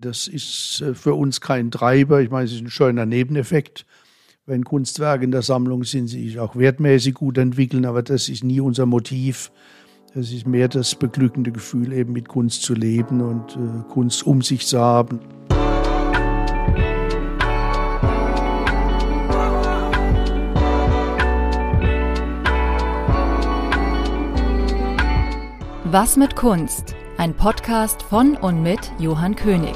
Das ist äh, für uns kein Treiber. Ich meine, es ist ein schöner Nebeneffekt. Wenn Kunstwerke in der Sammlung sind, sie sich auch wertmäßig gut entwickeln, aber das ist nie unser Motiv. Es ist mehr das beglückende Gefühl, eben mit Kunst zu leben und äh, Kunst um sich zu haben. Was mit Kunst? Ein Podcast von und mit Johann König.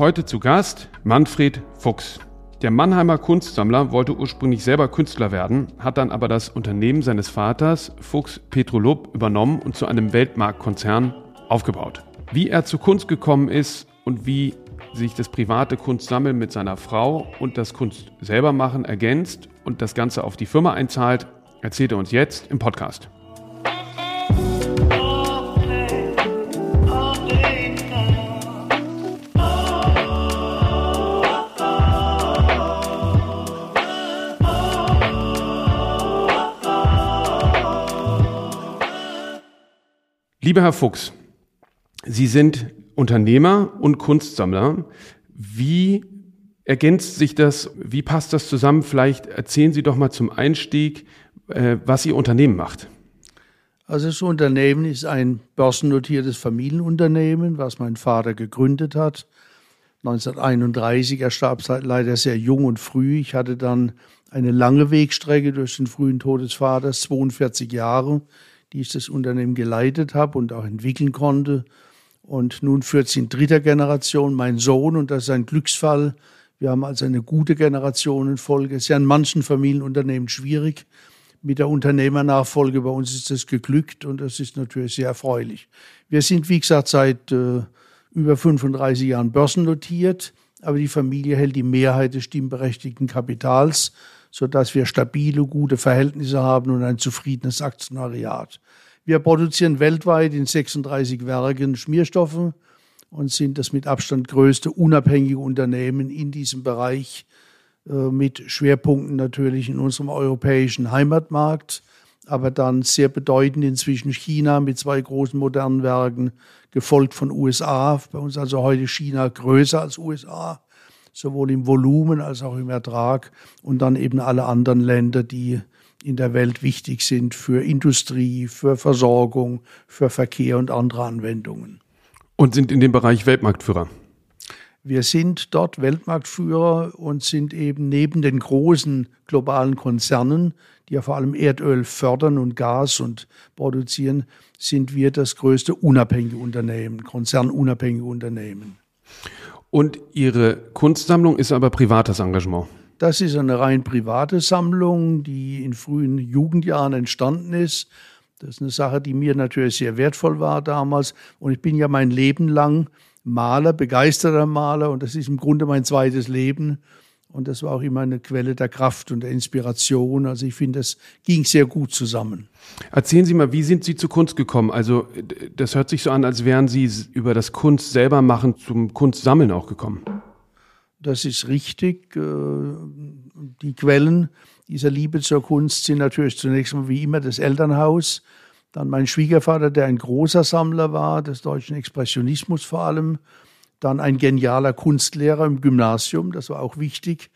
Heute zu Gast Manfred Fuchs. Der Mannheimer Kunstsammler wollte ursprünglich selber Künstler werden, hat dann aber das Unternehmen seines Vaters, Fuchs Petrolub, übernommen und zu einem Weltmarktkonzern aufgebaut. Wie er zu Kunst gekommen ist und wie sich das private Kunstsammeln mit seiner Frau und das Kunst selber machen ergänzt und das Ganze auf die Firma einzahlt, erzählt er uns jetzt im Podcast. Lieber Herr Fuchs, Sie sind Unternehmer und Kunstsammler. Wie ergänzt sich das? Wie passt das zusammen? Vielleicht erzählen Sie doch mal zum Einstieg, äh, was Ihr Unternehmen macht. Also das Unternehmen ist ein börsennotiertes Familienunternehmen, was mein Vater gegründet hat. 1931, er starb leider sehr jung und früh. Ich hatte dann eine lange Wegstrecke durch den frühen Tod des Vaters, 42 Jahre, die ich das Unternehmen geleitet habe und auch entwickeln konnte. Und nun führt sie in dritter Generation mein Sohn und das ist ein Glücksfall. Wir haben also eine gute Generationenfolge. Es ist ja in manchen Familienunternehmen schwierig mit der Unternehmernachfolge. Bei uns ist das geglückt und das ist natürlich sehr erfreulich. Wir sind, wie gesagt, seit äh, über 35 Jahren börsennotiert, aber die Familie hält die Mehrheit des stimmberechtigten Kapitals, sodass wir stabile, gute Verhältnisse haben und ein zufriedenes Aktionariat. Wir produzieren weltweit in 36 Werken Schmierstoffe und sind das mit Abstand größte unabhängige Unternehmen in diesem Bereich äh, mit Schwerpunkten natürlich in unserem europäischen Heimatmarkt, aber dann sehr bedeutend inzwischen China mit zwei großen modernen Werken, gefolgt von USA. Bei uns also heute China größer als USA, sowohl im Volumen als auch im Ertrag und dann eben alle anderen Länder, die in der Welt wichtig sind für Industrie, für Versorgung, für Verkehr und andere Anwendungen. Und sind in dem Bereich Weltmarktführer? Wir sind dort Weltmarktführer und sind eben neben den großen globalen Konzernen, die ja vor allem Erdöl fördern und Gas und produzieren, sind wir das größte unabhängige Unternehmen, konzernunabhängige Unternehmen. Und Ihre Kunstsammlung ist aber privates Engagement? Das ist eine rein private Sammlung, die in frühen Jugendjahren entstanden ist. Das ist eine Sache, die mir natürlich sehr wertvoll war damals. Und ich bin ja mein Leben lang Maler, begeisterter Maler. Und das ist im Grunde mein zweites Leben. Und das war auch immer eine Quelle der Kraft und der Inspiration. Also ich finde, das ging sehr gut zusammen. Erzählen Sie mal, wie sind Sie zu Kunst gekommen? Also das hört sich so an, als wären Sie über das Kunst selber machen zum Kunstsammeln auch gekommen. Das ist richtig. Äh, die Quellen dieser Liebe zur Kunst sind natürlich zunächst mal wie immer das Elternhaus, dann mein Schwiegervater, der ein großer Sammler war, des deutschen Expressionismus vor allem, dann ein genialer Kunstlehrer im Gymnasium, das war auch wichtig,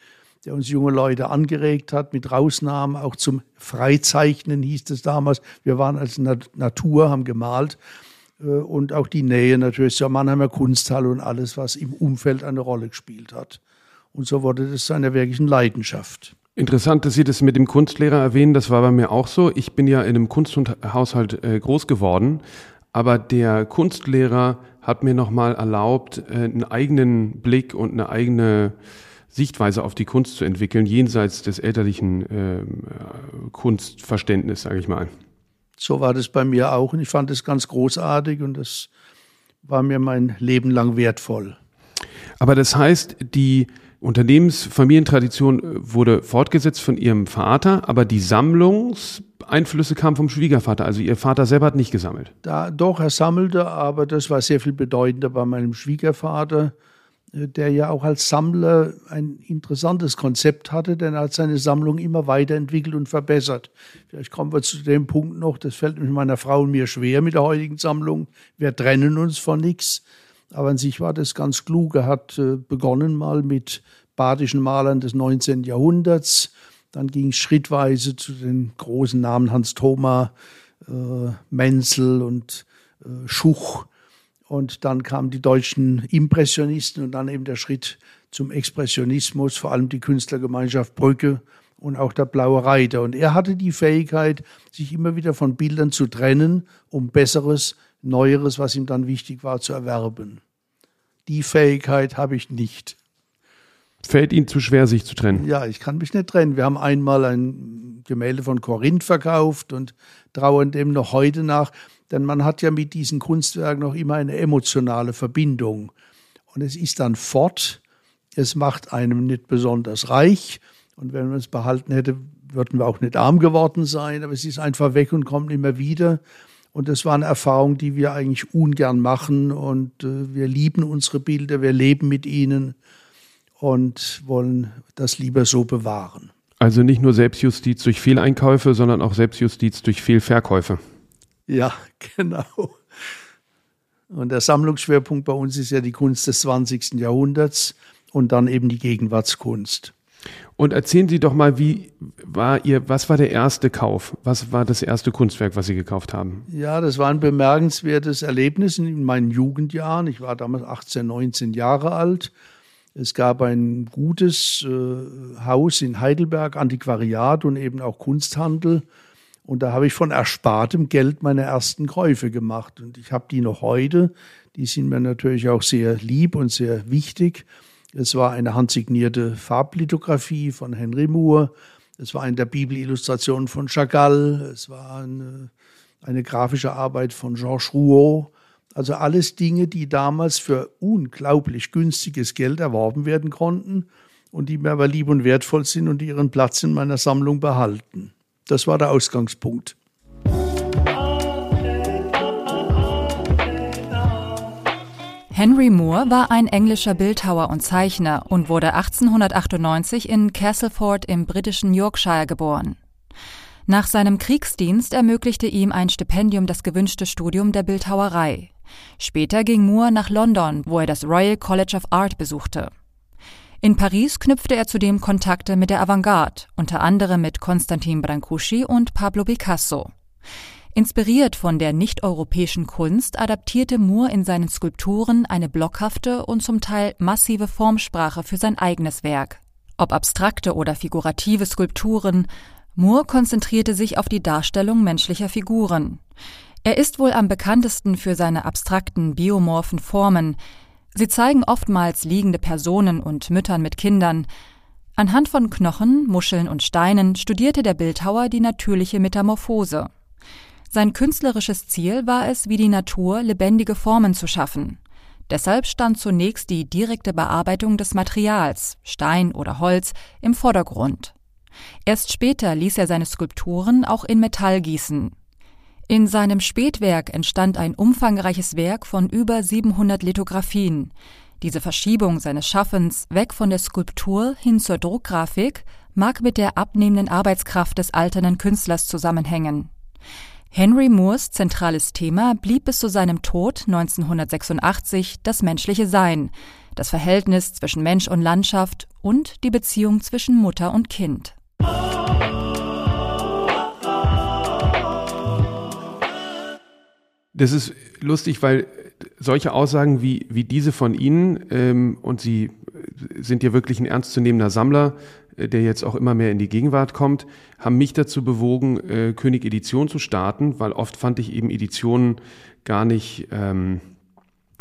der uns junge Leute angeregt hat, mit rausnahmen, auch zum Freizeichnen hieß es damals. Wir waren als Natur, haben gemalt. Äh, und auch die Nähe natürlich zur Mannheimer Kunsthalle und alles, was im Umfeld eine Rolle gespielt hat. Und so wurde das zu einer wirklichen Leidenschaft. Interessant, dass Sie das mit dem Kunstlehrer erwähnen. Das war bei mir auch so. Ich bin ja in einem Kunsthaushalt äh, groß geworden, aber der Kunstlehrer hat mir nochmal erlaubt, äh, einen eigenen Blick und eine eigene Sichtweise auf die Kunst zu entwickeln, jenseits des elterlichen äh, Kunstverständnisses, sage ich mal. So war das bei mir auch und ich fand es ganz großartig und das war mir mein Leben lang wertvoll. Aber das heißt, die Unternehmensfamilientradition wurde fortgesetzt von ihrem Vater, aber die Sammlungseinflüsse kamen vom Schwiegervater. Also ihr Vater selber hat nicht gesammelt. Da, doch, er sammelte, aber das war sehr viel bedeutender bei meinem Schwiegervater. äh, der ja auch als Sammler ein interessantes Konzept hatte, denn er hat seine Sammlung immer weiterentwickelt und verbessert. Vielleicht kommen wir zu dem Punkt noch, das fällt mit meiner Frau und mir schwer mit der heutigen Sammlung. Wir trennen uns von nichts. Aber an sich war das ganz klug. Er hat äh, begonnen mal mit badischen Malern des 19. Jahrhunderts. Dann ging es schrittweise zu den großen Namen Hans Thoma, äh, Menzel und äh, Schuch. Und dann kamen die deutschen Impressionisten und dann eben der Schritt zum Expressionismus, vor allem die Künstlergemeinschaft Brücke und auch der Blaue Reiter. Und er hatte die Fähigkeit, sich immer wieder von Bildern zu trennen, um Besseres, Neueres, was ihm dann wichtig war, zu erwerben. Die Fähigkeit habe ich nicht. Fällt Ihnen zu schwer, sich zu trennen? Ja, ich kann mich nicht trennen. Wir haben einmal ein Gemälde von Korinth verkauft und trauern dem noch heute nach. Denn man hat ja mit diesen Kunstwerken noch immer eine emotionale Verbindung. Und es ist dann fort. Es macht einem nicht besonders reich. Und wenn man es behalten hätte, würden wir auch nicht arm geworden sein. Aber es ist einfach weg und kommt immer wieder. Und das war eine Erfahrung, die wir eigentlich ungern machen. Und äh, wir lieben unsere Bilder, wir leben mit ihnen und wollen das lieber so bewahren. Also nicht nur Selbstjustiz durch Fehleinkäufe, sondern auch Selbstjustiz durch Fehlverkäufe. Ja, genau. Und der Sammlungsschwerpunkt bei uns ist ja die Kunst des 20. Jahrhunderts und dann eben die Gegenwartskunst. Und erzählen Sie doch mal, wie war Ihr, was war der erste Kauf? Was war das erste Kunstwerk, was Sie gekauft haben? Ja, das war ein bemerkenswertes Erlebnis in meinen Jugendjahren. Ich war damals 18, 19 Jahre alt es gab ein gutes äh, Haus in Heidelberg, Antiquariat und eben auch Kunsthandel. Und da habe ich von erspartem Geld meine ersten Käufe gemacht. Und ich habe die noch heute. Die sind mir natürlich auch sehr lieb und sehr wichtig. Es war eine handsignierte Farblithografie von Henry Moore. Es war eine der Bibelillustrationen von Chagall. Es war eine, eine grafische Arbeit von Georges Rouault. Also alles Dinge, die damals für unglaublich günstiges Geld erworben werden konnten und die mir aber lieb und wertvoll sind und ihren Platz in meiner Sammlung behalten. Das war der Ausgangspunkt. Henry Moore war ein englischer Bildhauer und Zeichner und wurde 1898 in Castleford im britischen Yorkshire geboren. Nach seinem Kriegsdienst ermöglichte ihm ein Stipendium das gewünschte Studium der Bildhauerei. Später ging Moore nach London, wo er das Royal College of Art besuchte. In Paris knüpfte er zudem Kontakte mit der Avantgarde, unter anderem mit Konstantin Brancusi und Pablo Picasso. Inspiriert von der nicht-europäischen Kunst adaptierte Moore in seinen Skulpturen eine blockhafte und zum Teil massive Formsprache für sein eigenes Werk. Ob abstrakte oder figurative Skulpturen, Moore konzentrierte sich auf die Darstellung menschlicher Figuren. Er ist wohl am bekanntesten für seine abstrakten biomorphen Formen. Sie zeigen oftmals liegende Personen und Müttern mit Kindern. Anhand von Knochen, Muscheln und Steinen studierte der Bildhauer die natürliche Metamorphose. Sein künstlerisches Ziel war es, wie die Natur lebendige Formen zu schaffen. Deshalb stand zunächst die direkte Bearbeitung des Materials, Stein oder Holz, im Vordergrund. Erst später ließ er seine Skulpturen auch in Metall gießen. In seinem Spätwerk entstand ein umfangreiches Werk von über 700 Lithografien. Diese Verschiebung seines Schaffens weg von der Skulptur hin zur Druckgrafik mag mit der abnehmenden Arbeitskraft des alternden Künstlers zusammenhängen. Henry Moores zentrales Thema blieb bis zu seinem Tod 1986 das menschliche Sein, das Verhältnis zwischen Mensch und Landschaft und die Beziehung zwischen Mutter und Kind. Das ist lustig, weil solche Aussagen wie, wie diese von Ihnen, ähm, und Sie sind ja wirklich ein ernstzunehmender Sammler, äh, der jetzt auch immer mehr in die Gegenwart kommt, haben mich dazu bewogen, äh, König Edition zu starten, weil oft fand ich eben Editionen gar nicht ähm,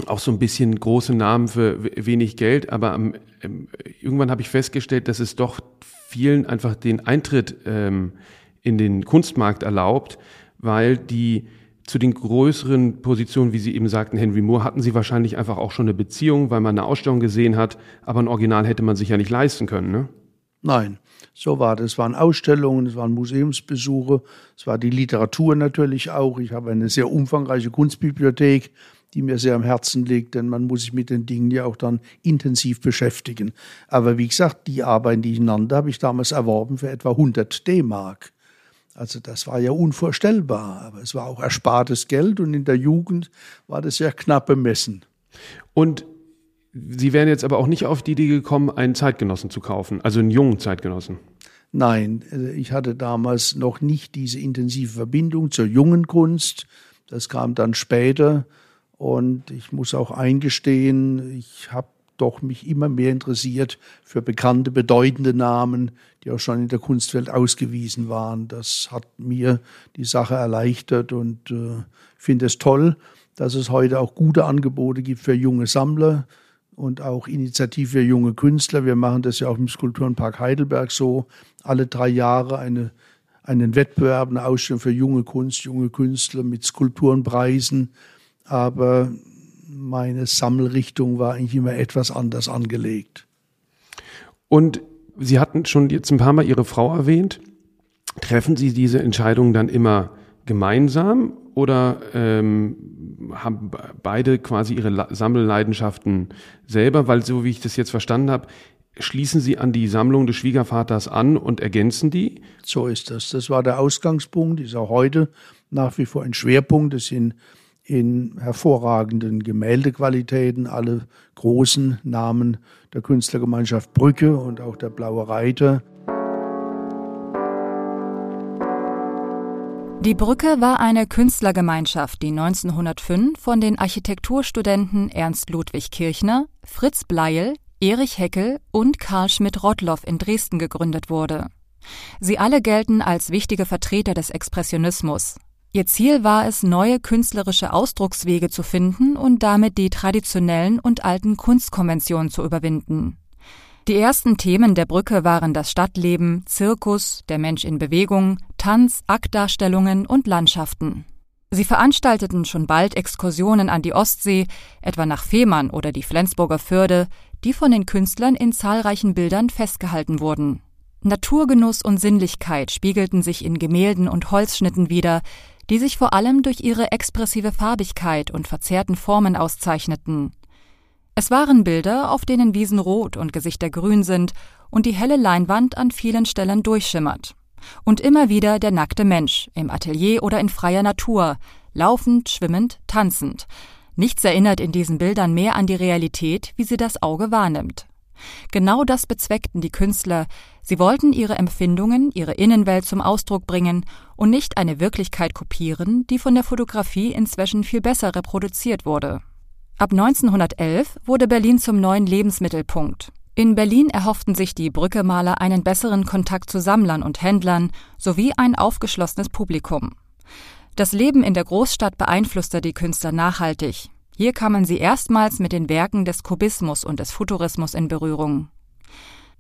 auch so ein bisschen große Namen für wenig Geld, aber ähm, irgendwann habe ich festgestellt, dass es doch vielen einfach den Eintritt ähm, in den Kunstmarkt erlaubt, weil die zu den größeren Positionen, wie Sie eben sagten, Henry Moore, hatten Sie wahrscheinlich einfach auch schon eine Beziehung, weil man eine Ausstellung gesehen hat, aber ein Original hätte man sich ja nicht leisten können, ne? Nein, so war das. Es waren Ausstellungen, es waren Museumsbesuche, es war die Literatur natürlich auch. Ich habe eine sehr umfangreiche Kunstbibliothek, die mir sehr am Herzen liegt, denn man muss sich mit den Dingen ja auch dann intensiv beschäftigen. Aber wie gesagt, die Arbeiten, die ich nannte, habe ich damals erworben für etwa 100 D-Mark. Also das war ja unvorstellbar, aber es war auch erspartes Geld und in der Jugend war das ja knapp bemessen. Und Sie wären jetzt aber auch nicht auf die Idee gekommen, einen Zeitgenossen zu kaufen, also einen jungen Zeitgenossen. Nein, äh, ich hatte damals noch nicht diese intensive Verbindung zur jungen Kunst. Das kam dann später. Und ich muss auch eingestehen, ich habe doch mich immer mehr interessiert für bekannte, bedeutende Namen, die auch schon in der Kunstwelt ausgewiesen waren. Das hat mir die Sache erleichtert und äh, finde es toll, dass es heute auch gute Angebote gibt für junge Sammler und auch Initiative für junge Künstler. Wir machen das ja auch im Skulpturenpark Heidelberg so, alle drei Jahre eine, einen Wettbewerb, eine Ausstellung für junge Kunst, junge Künstler mit Skulpturenpreisen. Aber meine Sammelrichtung war eigentlich immer etwas anders angelegt. Und Sie hatten schon jetzt ein paar Mal Ihre Frau erwähnt. Treffen Sie diese Entscheidung dann immer gemeinsam oder ähm, haben beide quasi ihre Sammelleidenschaften selber? Weil so wie ich das jetzt verstanden habe, schließen Sie an die Sammlung des Schwiegervaters an und ergänzen die? So ist das. Das war der Ausgangspunkt, ist auch heute nach wie vor ein Schwerpunkt. Es sind in hervorragenden Gemäldequalitäten alle großen Namen der Künstlergemeinschaft Brücke und auch der Blaue Reiter. Die Brücke war eine Künstlergemeinschaft, die 1905 von den Architekturstudenten Ernst Ludwig Kirchner, Fritz Bleil, Erich Heckel und Karl Schmidt-Rottloff in Dresden gegründet wurde. Sie alle gelten als wichtige Vertreter des Expressionismus, Ihr Ziel war es, neue künstlerische Ausdruckswege zu finden und damit die traditionellen und alten Kunstkonventionen zu überwinden. Die ersten Themen der Brücke waren das Stadtleben, Zirkus, der Mensch in Bewegung, Tanz, Aktdarstellungen und Landschaften. Sie veranstalteten schon bald Exkursionen an die Ostsee, etwa nach Fehmarn oder die Flensburger Förde, die von den Künstlern in zahlreichen Bildern festgehalten wurden. Naturgenuss und Sinnlichkeit spiegelten sich in Gemälden und Holzschnitten wider, die sich vor allem durch ihre expressive Farbigkeit und verzerrten Formen auszeichneten. Es waren Bilder, auf denen Wiesen rot und Gesichter grün sind und die helle Leinwand an vielen Stellen durchschimmert. Und immer wieder der nackte Mensch, im Atelier oder in freier Natur, laufend, schwimmend, tanzend. Nichts erinnert in diesen Bildern mehr an die Realität, wie sie das Auge wahrnimmt. Genau das bezweckten die Künstler, sie wollten ihre Empfindungen, ihre Innenwelt zum Ausdruck bringen und nicht eine Wirklichkeit kopieren, die von der Fotografie inzwischen viel besser reproduziert wurde. Ab 1911 wurde Berlin zum neuen Lebensmittelpunkt. In Berlin erhofften sich die Brückemaler einen besseren Kontakt zu Sammlern und Händlern sowie ein aufgeschlossenes Publikum. Das Leben in der Großstadt beeinflusste die Künstler nachhaltig. Hier kamen sie erstmals mit den Werken des Kubismus und des Futurismus in Berührung.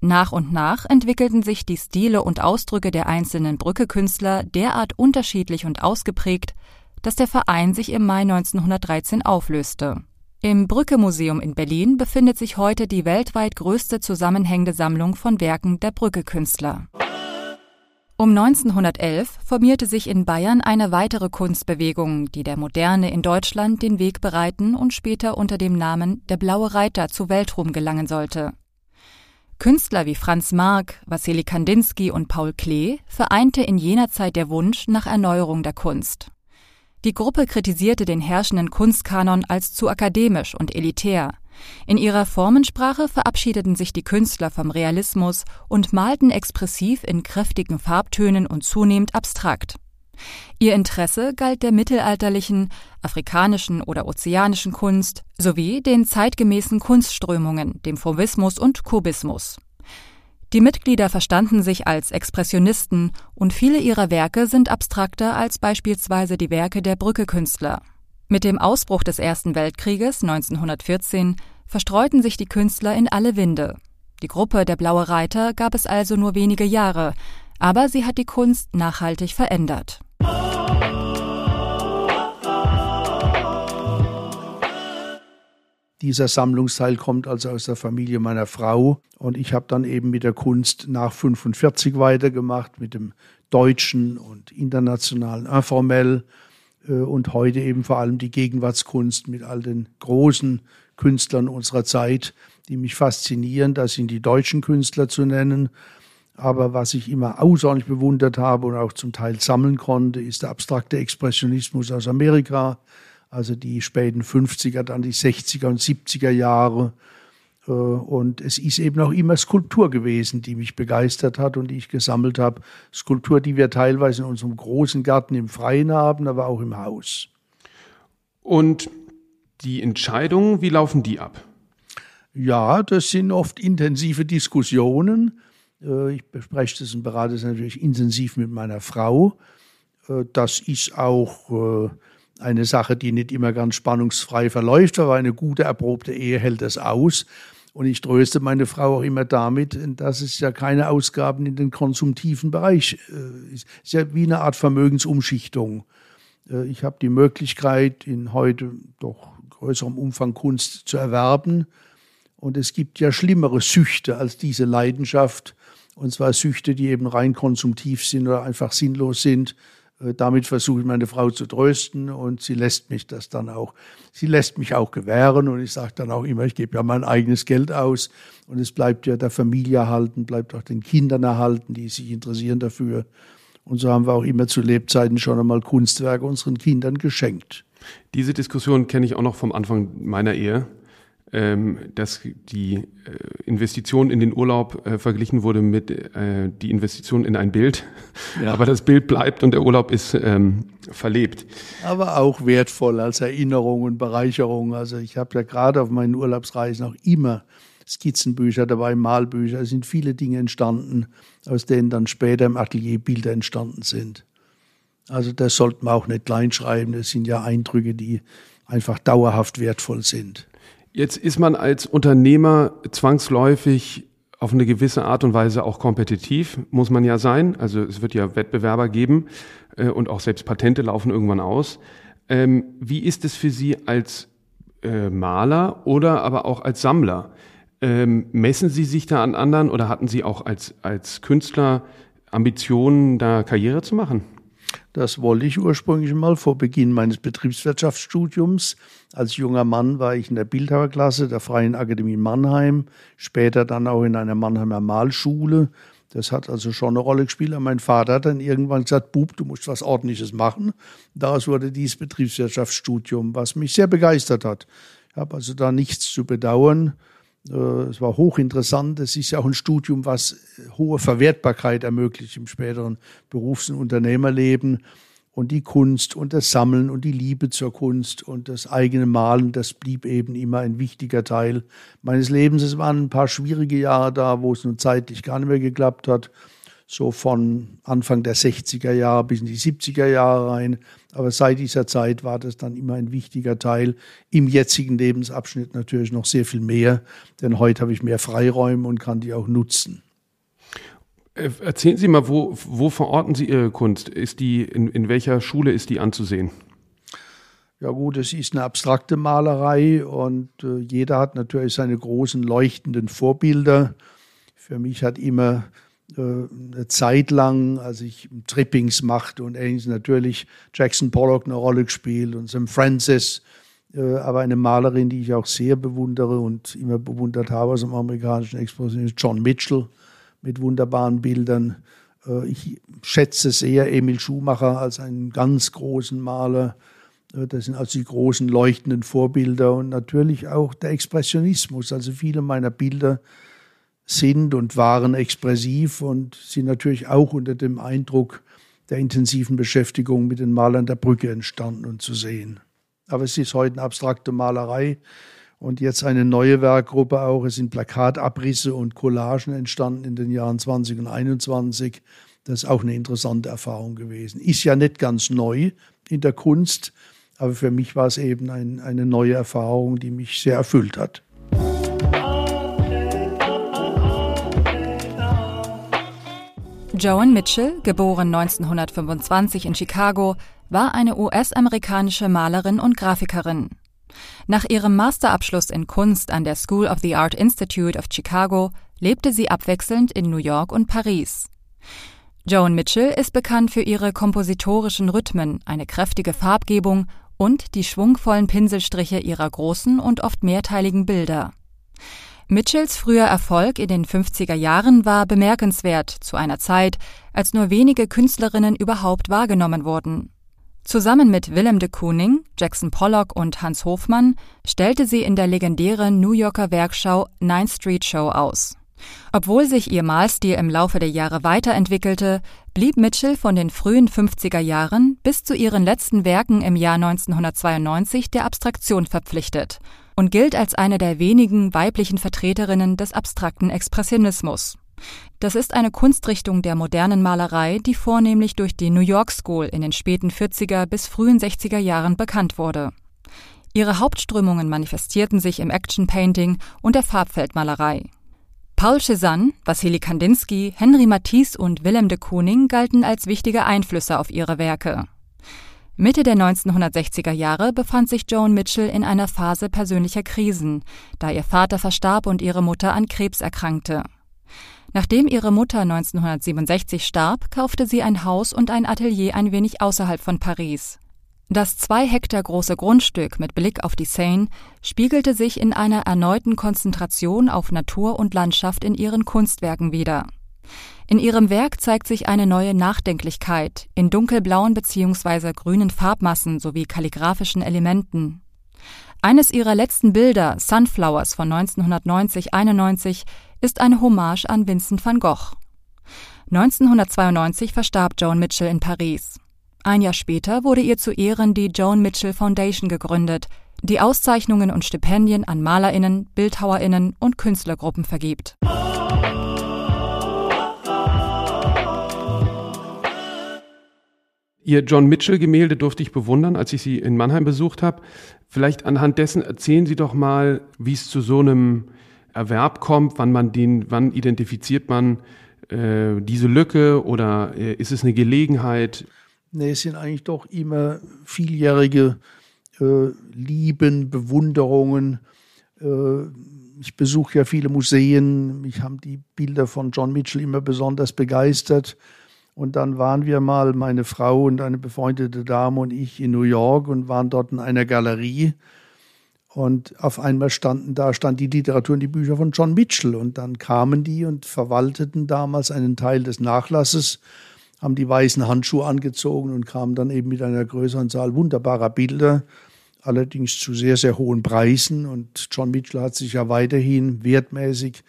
Nach und nach entwickelten sich die Stile und Ausdrücke der einzelnen Brücke-Künstler derart unterschiedlich und ausgeprägt, dass der Verein sich im Mai 1913 auflöste. Im Brücke-Museum in Berlin befindet sich heute die weltweit größte zusammenhängende Sammlung von Werken der Brücke-Künstler. Um 1911 formierte sich in Bayern eine weitere Kunstbewegung, die der Moderne in Deutschland den Weg bereiten und später unter dem Namen Der Blaue Reiter zu Weltruhm gelangen sollte. Künstler wie Franz Marc, Wassily Kandinsky und Paul Klee vereinte in jener Zeit der Wunsch nach Erneuerung der Kunst. Die Gruppe kritisierte den herrschenden Kunstkanon als zu akademisch und elitär, in ihrer Formensprache verabschiedeten sich die Künstler vom Realismus und malten expressiv in kräftigen Farbtönen und zunehmend abstrakt. Ihr Interesse galt der mittelalterlichen, afrikanischen oder ozeanischen Kunst sowie den zeitgemäßen Kunstströmungen, dem Fauvismus und Kubismus. Die Mitglieder verstanden sich als Expressionisten und viele ihrer Werke sind abstrakter als beispielsweise die Werke der Brücke-Künstler. Mit dem Ausbruch des Ersten Weltkrieges 1914 verstreuten sich die Künstler in alle Winde. Die Gruppe Der Blaue Reiter gab es also nur wenige Jahre, aber sie hat die Kunst nachhaltig verändert. Dieser Sammlungsteil kommt also aus der Familie meiner Frau und ich habe dann eben mit der Kunst nach 45 weitergemacht, mit dem deutschen und internationalen informell äh, und heute eben vor allem die Gegenwartskunst mit all den großen Künstlern unserer Zeit, die mich faszinieren. Das sind die deutschen Künstler zu nennen. Aber was ich immer außerordentlich bewundert habe und auch zum Teil sammeln konnte, ist der abstrakte Expressionismus aus Amerika, also die späten 50er, dann die 60er und 70er Jahre. Äh, und es ist eben auch immer Skulptur gewesen, die mich begeistert hat und die ich gesammelt habe. Skulptur, die wir teilweise in unserem großen Garten im Freien haben, aber auch im Haus. Und die Entscheidungen, wie laufen die ab? Ja, das sind oft intensive Diskussionen. Äh, ich bespreche das und berate es natürlich intensiv mit meiner Frau. Äh, das ist auch eine Sache, die nicht immer ganz spannungsfrei verläuft, aber eine gute, erprobte Ehe hält das aus. Und ich tröste meine Frau auch immer damit, dass es ja keine Ausgaben in den konsumtiven Bereich äh, ist. Es ist ja wie eine Art Vermögensumschichtung. Äh, ich habe die Möglichkeit, in heute doch größerem Umfang Kunst zu erwerben. Und es gibt ja schlimmere Süchte als diese Leidenschaft. Und zwar Süchte, die eben rein konsumtiv sind oder einfach sinnlos sind. Äh, damit versuche ich meine Frau zu trösten und sie lässt mich das dann auch. Sie lässt mich auch gewähren und ich sage dann auch immer, ich gebe ja mein eigenes Geld aus und es bleibt ja der Familie erhalten, bleibt auch den Kindern erhalten, die sich interessieren dafür. Und so haben wir auch immer zu Lebzeiten schon einmal Kunstwerke unseren Kindern geschenkt. Diese Diskussion kenne ich auch noch vom Anfang meiner Ehe dass die äh, Investition in den Urlaub äh, verglichen wurde mit äh, die Investition in ein Bild. Ja. Aber das Bild bleibt und der Urlaub ist ähm, verlebt. Aber auch wertvoll als Erinnerung und Bereicherung. Also ich habe ja gerade auf meinen Urlaubsreisen auch immer Skizzenbücher dabei, Malbücher. Es sind viele Dinge entstanden, aus denen dann später im Atelier Bilder entstanden sind. Also das sollte man auch nicht kleinschreiben. Das sind ja Eindrücke, die einfach dauerhaft wertvoll sind. Jetzt ist man als Unternehmer zwangsläufig auf eine gewisse Art und Weise auch kompetitiv, muss man ja sein. Also es wird ja Wettbewerber geben äh, und auch selbst Patente laufen irgendwann aus. Ähm, wie ist es für Sie als äh, Maler oder aber auch als Sammler? Ähm, messen Sie sich da an anderen oder hatten Sie auch als, als Künstler Ambitionen, da Karriere zu machen? Das wollte ich ursprünglich mal vor Beginn meines Betriebswirtschaftsstudiums. Als junger Mann war ich in der Bildhauerklasse der Freien Akademie Mannheim, später dann auch in einer Mannheimer Malschule. Das hat also schon eine Rolle gespielt. Und mein Vater hat dann irgendwann gesagt, Bub, du musst was Ordentliches machen. Daraus wurde dieses Betriebswirtschaftsstudium, was mich sehr begeistert hat. Ich habe also da nichts zu bedauern. Äh, es war hochinteressant. Es ist ja auch ein Studium, was hohe Verwertbarkeit ermöglicht im späteren Berufs- und Unternehmerleben. Und die Kunst und das Sammeln und die Liebe zur Kunst und das eigene Malen, das blieb eben immer ein wichtiger Teil meines Lebens. Es waren ein paar schwierige Jahre da, wo es nun zeitlich gar nicht mehr geklappt hat so von Anfang der 60er Jahre bis in die 70er Jahre rein. Aber seit dieser Zeit war das dann immer ein wichtiger Teil. Im jetzigen Lebensabschnitt natürlich noch sehr viel mehr, denn heute habe ich mehr Freiräume und kann die auch nutzen. Äh, erzählen Sie mal, wo, wo verorten Sie Ihre Kunst? Ist die, in, in welcher Schule ist die anzusehen? Ja gut, es ist eine abstrakte Malerei und äh, jeder hat natürlich seine großen leuchtenden Vorbilder. Für mich hat immer eine Zeit lang, als ich Trippings machte und ähnliches, natürlich Jackson Pollock eine Rolle gespielt und Sam Francis, äh, aber eine Malerin, die ich auch sehr bewundere und immer bewundert habe aus dem amerikanischen Exposition, ist John Mitchell mit wunderbaren Bildern. Äh, ich schätze sehr Emil Schumacher als einen ganz großen Maler. Das sind also die großen leuchtenden Vorbilder und natürlich auch der Expressionismus. Also viele meiner Bilder sind und waren expressiv und sind natürlich auch unter dem Eindruck der intensiven Beschäftigung mit den Malern der Brücke entstanden und zu sehen. Aber es ist heute eine abstrakte Malerei und jetzt eine neue Werkgruppe auch. Es sind Plakatabrisse und Collagen entstanden in den Jahren 20 und 21. Das ist auch eine interessante Erfahrung gewesen. Ist ja nicht ganz neu in der Kunst, aber für mich war es eben ein, eine neue Erfahrung, die mich sehr erfüllt hat. Joan Mitchell, geboren 1925 in Chicago, war eine US-amerikanische Malerin und Grafikerin. Nach ihrem Masterabschluss in Kunst an der School of the Art Institute of Chicago lebte sie abwechselnd in New York und Paris. Joan Mitchell ist bekannt für ihre kompositorischen Rhythmen, eine kräftige Farbgebung und die schwungvollen Pinselstriche ihrer großen und oft mehrteiligen Bilder. Mitchells früher Erfolg in den 50er Jahren war bemerkenswert zu einer Zeit, als nur wenige Künstlerinnen überhaupt wahrgenommen wurden. Zusammen mit Willem de Kooning, Jackson Pollock und Hans Hofmann stellte sie in der legendären New Yorker Werkschau Ninth Street Show aus. Obwohl sich ihr Malstil im Laufe der Jahre weiterentwickelte, blieb Mitchell von den frühen 50er Jahren bis zu ihren letzten Werken im Jahr 1992 der Abstraktion verpflichtet und gilt als eine der wenigen weiblichen Vertreterinnen des abstrakten Expressionismus. Das ist eine Kunstrichtung der modernen Malerei, die vornehmlich durch die New York School in den späten 40er bis frühen 60er Jahren bekannt wurde. Ihre Hauptströmungen manifestierten sich im Action Painting und der Farbfeldmalerei. Paul Cézanne, Wassily Kandinsky, Henri Matisse und Willem de Kooning galten als wichtige Einflüsse auf ihre Werke. Mitte der 1960er Jahre befand sich Joan Mitchell in einer Phase persönlicher Krisen, da ihr Vater verstarb und ihre Mutter an Krebs erkrankte. Nachdem ihre Mutter 1967 starb, kaufte sie ein Haus und ein Atelier ein wenig außerhalb von Paris. Das zwei Hektar große Grundstück mit Blick auf die Seine spiegelte sich in einer erneuten Konzentration auf Natur und Landschaft in ihren Kunstwerken wider. In ihrem Werk zeigt sich eine neue Nachdenklichkeit in dunkelblauen bzw. grünen Farbmassen sowie kalligraphischen Elementen. Eines ihrer letzten Bilder, Sunflowers von 1990-91, ist eine Hommage an Vincent van Gogh. 1992 verstarb Joan Mitchell in Paris. Ein Jahr später wurde ihr zu Ehren die Joan Mitchell Foundation gegründet, die Auszeichnungen und Stipendien an Malerinnen, Bildhauerinnen und Künstlergruppen vergibt. Ihr John Mitchell-Gemälde durfte ich bewundern, als ich Sie in Mannheim besucht habe. Vielleicht anhand dessen erzählen Sie doch mal, wie es zu so einem Erwerb kommt, wann man den, wann identifiziert man äh, diese Lücke oder äh, ist es eine Gelegenheit? Nee, es sind eigentlich doch immer vieljährige äh, Lieben, Bewunderungen. Äh, ich besuche ja viele Museen. Mich haben die Bilder von John Mitchell immer besonders begeistert. Und dann waren wir mal, meine Frau und eine befreundete Dame und ich in New York und waren dort in einer Galerie. Und auf einmal standen da, stand die Literatur und die Bücher von John Mitchell. Und dann kamen die und verwalteten damals einen Teil des Nachlasses haben die weißen Handschuhe angezogen und kamen dann eben mit einer größeren Zahl wunderbarer Bilder, allerdings zu sehr, sehr hohen Preisen. Und John Mitchell hat sich ja weiterhin wertmäßig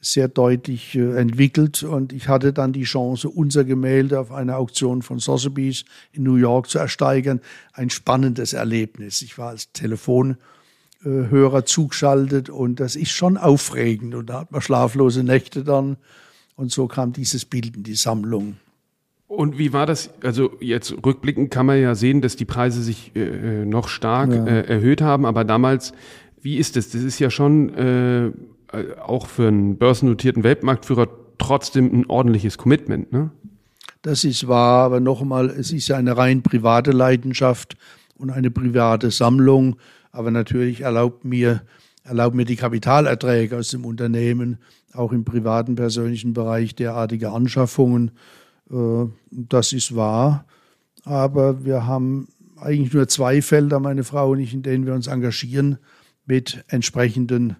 sehr deutlich äh, entwickelt. Und ich hatte dann die Chance, unser Gemälde auf einer Auktion von Sotheby's in New York zu ersteigern. Ein spannendes Erlebnis. Ich war als Telefonhörer zugeschaltet und das ist schon aufregend. Und da hat man schlaflose Nächte dann. Und so kam dieses Bild in die Sammlung. Und wie war das? Also jetzt rückblickend kann man ja sehen, dass die Preise sich äh, noch stark ja. äh, erhöht haben, aber damals, wie ist das? Das ist ja schon äh, auch für einen börsennotierten Weltmarktführer trotzdem ein ordentliches Commitment, ne? Das ist wahr, aber nochmal, es ist ja eine rein private Leidenschaft und eine private Sammlung, aber natürlich erlaubt mir, erlaubt mir die Kapitalerträge aus dem Unternehmen auch im privaten persönlichen Bereich derartige Anschaffungen äh, das ist wahr. Aber wir haben eigentlich nur zwei Felder, meine Frau und ich, in denen wir uns engagieren mit entsprechenden äh,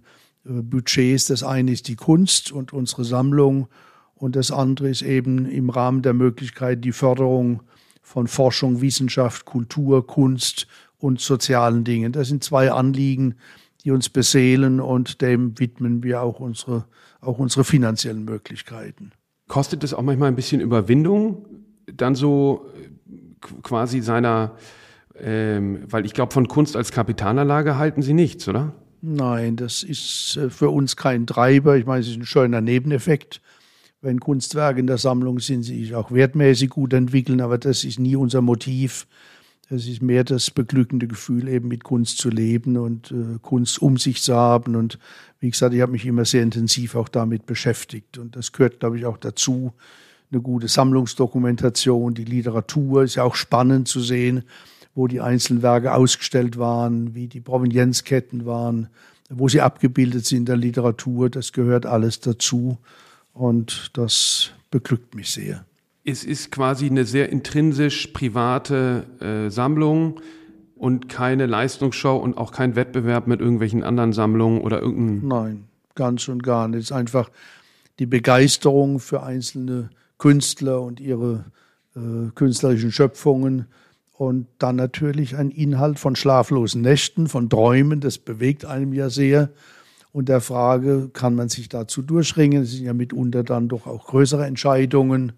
Budgets. Das eine ist die Kunst und unsere Sammlung und das andere ist eben im Rahmen der Möglichkeit die Förderung von Forschung, Wissenschaft, Kultur, Kunst und sozialen Dingen. Das sind zwei Anliegen, die uns beseelen und dem widmen wir auch unsere, auch unsere finanziellen Möglichkeiten. Kostet es auch manchmal ein bisschen Überwindung, dann so äh, quasi seiner, ähm, weil ich glaube, von Kunst als Kapitalanlage halten Sie nichts, oder? Nein, das ist äh, für uns kein Treiber. Ich meine, es ist ein schöner Nebeneffekt. Wenn Kunstwerke in der Sammlung sind, sie sich auch wertmäßig gut entwickeln, aber das ist nie unser Motiv. Es ist mehr das beglückende Gefühl, eben mit Kunst zu leben und äh, Kunst um sich zu haben. Und wie gesagt, ich habe mich immer sehr intensiv auch damit beschäftigt. Und das gehört, glaube ich, auch dazu. Eine gute Sammlungsdokumentation, die Literatur ist ja auch spannend zu sehen, wo die einzelnen Werke ausgestellt waren, wie die Provenienzketten waren, wo sie abgebildet sind in der Literatur. Das gehört alles dazu. Und das beglückt mich sehr. es ist quasi eine sehr intrinsisch private äh, Sammlung und keine Leistungsshow und auch kein Wettbewerb mit irgendwelchen anderen Sammlungen oder irgendeinem. Nein, ganz und gar nicht. Es ist einfach die Begeisterung für einzelne Künstler und ihre äh, künstlerischen Schöpfungen und dann natürlich ein Inhalt von schlaflosen Nächten, von Träumen, das bewegt einem ja sehr. Und der Frage, kann man sich dazu durchringen? Es sind ja mitunter dann doch auch größere Entscheidungen.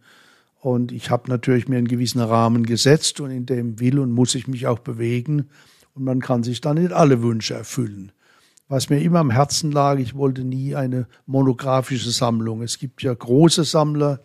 Und ich habe natürlich mir einen gewissen Rahmen gesetzt und in dem will und muss ich mich auch bewegen. Und man kann sich dann nicht alle Wünsche erfüllen. Was mir immer am Herzen lag, ich wollte nie eine monografische Sammlung. Es gibt ja große Sammler,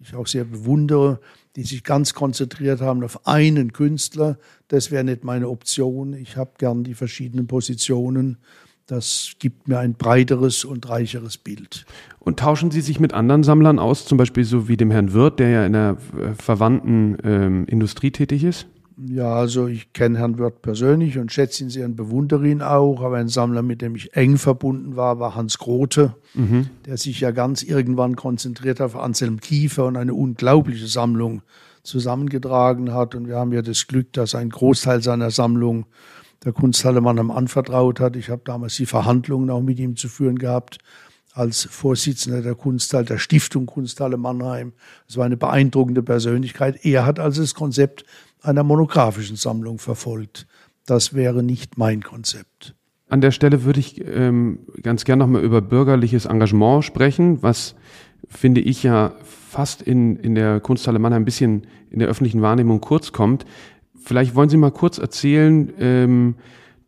die ich auch sehr bewundere, die sich ganz konzentriert haben auf einen Künstler. Das wäre nicht meine Option. Ich habe gern die verschiedenen Positionen. Das gibt mir ein breiteres und reicheres Bild. Und tauschen Sie sich mit anderen Sammlern aus, zum Beispiel so wie dem Herrn Wirth, der ja in der äh, verwandten ähm, Industrie tätig ist? Ja, also ich kenne Herrn Wirth persönlich und schätze ihn sehr und bewundere ihn auch. Aber ein Sammler, mit dem ich eng verbunden war, war Hans Grote, mhm. der sich ja ganz irgendwann konzentriert auf Anselm Kiefer und eine unglaubliche Sammlung zusammengetragen hat. Und wir haben ja das Glück, dass ein Großteil seiner Sammlung der Kunsthalle Mannheim anvertraut hat. Ich habe damals die Verhandlungen auch mit ihm zu führen gehabt als Vorsitzender der Kunsthalle, der Stiftung Kunsthalle Mannheim. Es war eine beeindruckende Persönlichkeit. Er hat also das Konzept einer monografischen Sammlung verfolgt. Das wäre nicht mein Konzept. An der Stelle würde ich ähm, ganz gern nochmal über bürgerliches Engagement sprechen, was finde ich ja fast in, in der Kunsthalle Mannheim ein bisschen in der öffentlichen Wahrnehmung kurz kommt. Vielleicht wollen Sie mal kurz erzählen, ähm,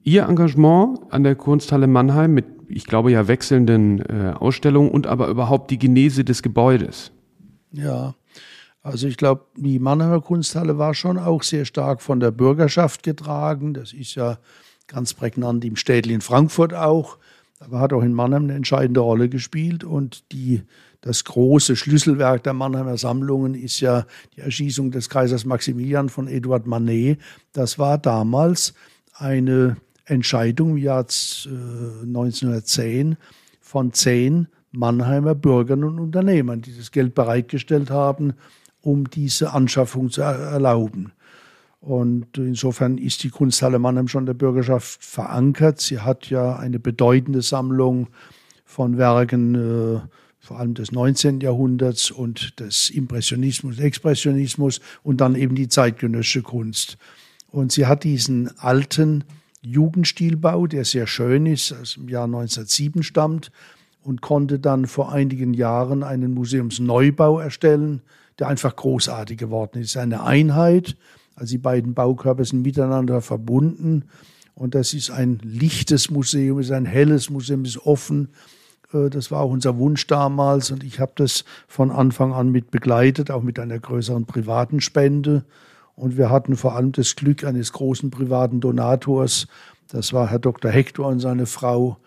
Ihr Engagement an der Kunsthalle Mannheim mit, ich glaube ja, wechselnden äh, Ausstellungen und aber überhaupt die Genese des Gebäudes. Ja, also ich glaube, die Mannheimer Kunsthalle war schon auch sehr stark von der Bürgerschaft getragen. Das ist ja ganz prägnant im Städtchen Frankfurt auch. Aber hat auch in Mannheim eine entscheidende Rolle gespielt. Und die, das große Schlüsselwerk der Mannheimer Sammlungen ist ja die Erschießung des Kaisers Maximilian von Eduard Manet. Das war damals eine Entscheidung im Jahr 1910 von zehn Mannheimer Bürgern und Unternehmern, die das Geld bereitgestellt haben, um diese Anschaffung zu erlauben. Und insofern ist die Kunsthalle Mannheim schon der Bürgerschaft verankert. Sie hat ja eine bedeutende Sammlung von Werken, äh, vor allem des 19. Jahrhunderts und des Impressionismus, Expressionismus und dann eben die zeitgenössische Kunst. Und sie hat diesen alten Jugendstilbau, der sehr schön ist, aus dem Jahr 1907 stammt und konnte dann vor einigen Jahren einen Museumsneubau erstellen, der einfach großartig geworden ist. Eine Einheit, also die beiden Baukörper sind miteinander verbunden und das ist ein lichtes Museum, ist ein helles Museum, ist offen. Äh, das war auch unser Wunsch damals und ich habe das von Anfang an mit begleitet, auch mit einer größeren privaten Spende. Und wir hatten vor allem das Glück eines großen privaten Donators. Das war Herr Dr. Hector und seine Frau.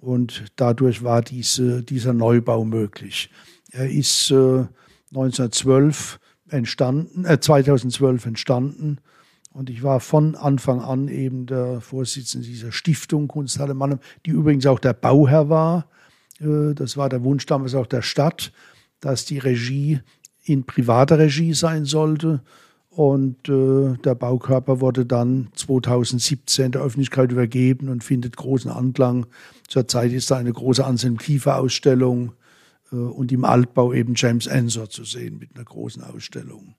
Und dadurch war diese, dieser Neubau möglich. Er ist äh, 1912 entstanden, äh, 2012 entstanden. Und ich war von Anfang an eben der Vorsitzende dieser Stiftung Kunsthalle Mannheim, die übrigens auch der Bauherr war. Äh, das war der Wunsch damals auch der Stadt, dass die Regie in privater Regie sein sollte. Und äh, der Baukörper wurde dann 2017 der Öffentlichkeit übergeben und findet großen Anklang. Zurzeit ist da eine große Anselm Kiefer Ausstellung und im Altbau eben James Ensor zu sehen mit einer großen Ausstellung.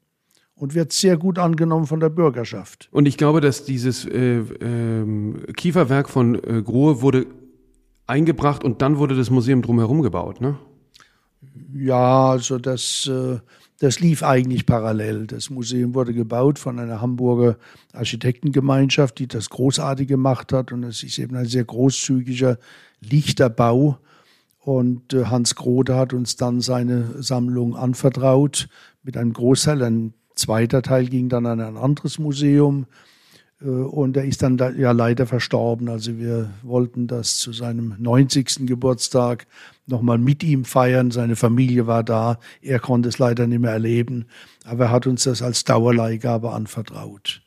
Und wird sehr gut angenommen von der Bürgerschaft. Und ich glaube, dass dieses äh, äh, Kieferwerk von äh, Grohe wurde eingebracht und dann wurde das Museum drumherum gebaut, ne? Ja, also das, äh, das lief eigentlich parallel. Das Museum wurde gebaut von einer Hamburger Architektengemeinschaft, die das großartig gemacht hat. Und es ist eben ein sehr großzügiger, lichter Bau und äh, Hans Grote hat uns dann seine Sammlung anvertraut mit einem Großteil. Ein zweiter Teil ging dann an ein anderes Museum. Äh, und er ist dann ja leider verstorben. Also wir wollten das zu seinem 90. Geburtstag nochmal mit ihm feiern. Seine Familie war da. Er konnte es leider nicht mehr erleben. Aber er hat uns das als Dauerleihgabe anvertraut.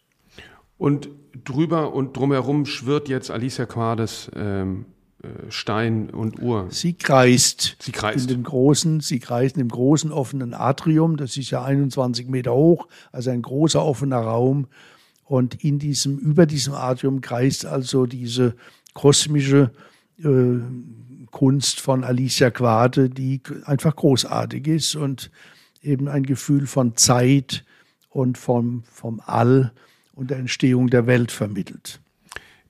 Und drüber und drumherum schwirrt jetzt Alicia Quades ähm, äh, Stein und Uhr. Sie kreist. Sie kreist. In dem großen, sie kreist dem großen offenen Atrium. Das ist ja 21 Meter hoch, also ein großer offener Raum. Und in diesem, über diesem Atrium kreist also diese kosmische äh, Kunst von Alicia Quade, die einfach großartig ist und eben ein Gefühl von Zeit und vom, vom All und der Entstehung der Welt vermittelt.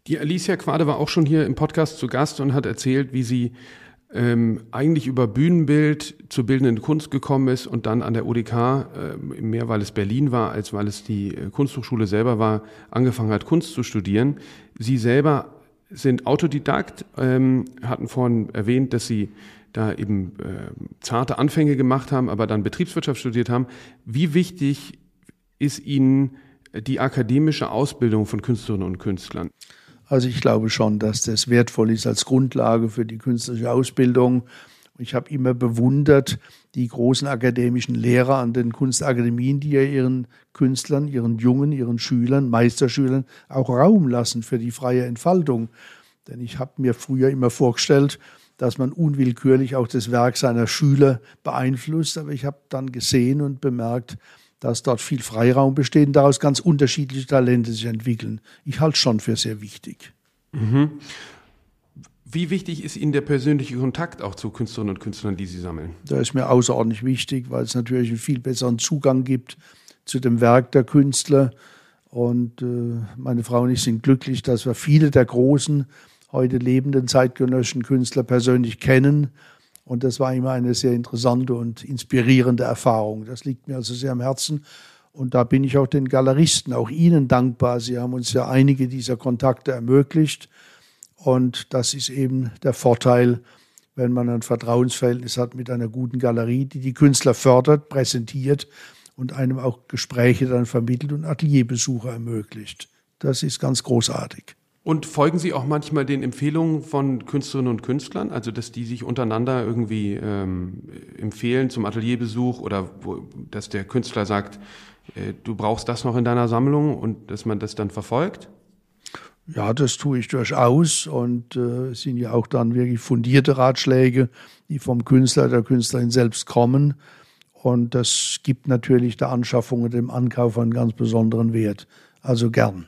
Die Alicia Quade war auch schon hier im Podcast zu Gast und hat erzählt, wie sie ähm, eigentlich über Bühnenbild zur bildenden Kunst gekommen ist und dann an der UDK, äh, mehr weil es Berlin war, als weil es die äh, Kunsthochschule selber war, angefangen hat, Kunst zu studieren. Sie selber sind Autodidakt, ähm, hatten vorhin erwähnt, dass sie da eben äh, zarte Anfänge gemacht haben, aber dann Betriebswirtschaft studiert haben. Wie wichtig ist Ihnen die akademische Ausbildung von Künstlerinnen und Künstlern? Also ich glaube schon, dass das wertvoll ist als Grundlage für die künstlerische Ausbildung. Ich habe immer bewundert die großen akademischen Lehrer an den Kunstakademien, die ja ihren Künstlern, ihren Jungen, ihren Schülern, Meisterschülern auch Raum lassen für die freie Entfaltung. Denn ich habe mir früher immer vorgestellt, dass man unwillkürlich auch das Werk seiner Schüler beeinflusst. Aber ich habe dann gesehen und bemerkt, dass dort viel Freiraum besteht und daraus ganz unterschiedliche Talente sich entwickeln. Ich halte es schon für sehr wichtig. Mhm. Wie wichtig ist Ihnen der persönliche Kontakt auch zu Künstlerinnen und Künstlern, die Sie sammeln? Da ist mir außerordentlich wichtig, weil es natürlich einen viel besseren Zugang gibt zu dem Werk der Künstler. Und äh, meine Frau und ich sind glücklich, dass wir viele der großen, heute lebenden zeitgenössischen Künstler persönlich kennen und das war immer eine sehr interessante und inspirierende Erfahrung. Das liegt mir also sehr am Herzen. Und da bin ich auch den Galeristen, auch Ihnen dankbar. Sie haben uns ja einige dieser Kontakte ermöglicht. Und das ist eben der Vorteil, wenn man ein Vertrauensverhältnis hat mit einer guten Galerie, die die Künstler fördert, präsentiert und einem auch Gespräche dann vermittelt und Atelierbesuche ermöglicht. Das ist ganz großartig. Und folgen Sie auch manchmal den Empfehlungen von Künstlerinnen und Künstlern, also dass die sich untereinander irgendwie ähm, empfehlen zum Atelierbesuch oder wo, dass der Künstler sagt, äh, du brauchst das noch in deiner Sammlung und dass man das dann verfolgt? Ja, das tue ich durchaus und äh, es sind ja auch dann wirklich fundierte Ratschläge, die vom Künstler, der Künstlerin selbst kommen. Und das gibt natürlich der Anschaffung und dem Ankauf einen ganz besonderen Wert. Also gern.